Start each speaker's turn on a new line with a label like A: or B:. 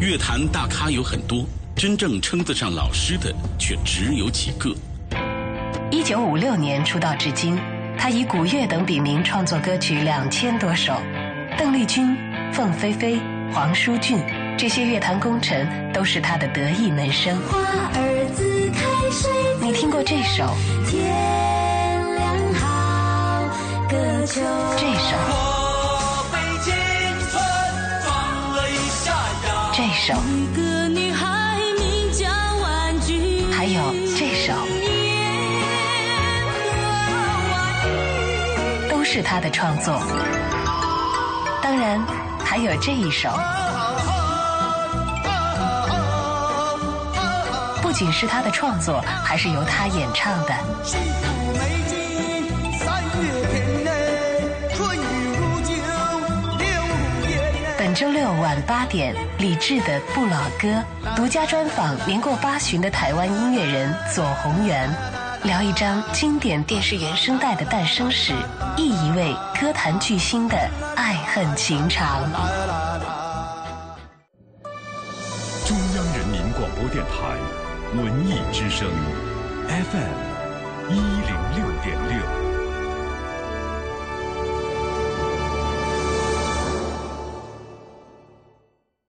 A: 乐坛大咖有很多，真正称得上老师的却只有几个。
B: 一九五六年出道至今，他以古乐等笔名创作歌曲两千多首。邓丽君、凤飞飞、黄舒骏这些乐坛功臣都是他的得意门生。
C: 花儿自开水
B: 你听过这首？
C: 天亮好，歌秋。
B: 这首？首？
C: 一个女孩名叫婉君。
B: 还有这首？都是他的创作。当然，还有这一首，不仅是他的创作，还是由他演唱的。本周六晚八点，李志的《不老歌》独家专访年过八旬的台湾音乐人左宏元，聊一张经典电视原声带的诞生史，忆一位歌坛巨星的爱恨情长。
D: 中央人民广播电台文艺之声，FM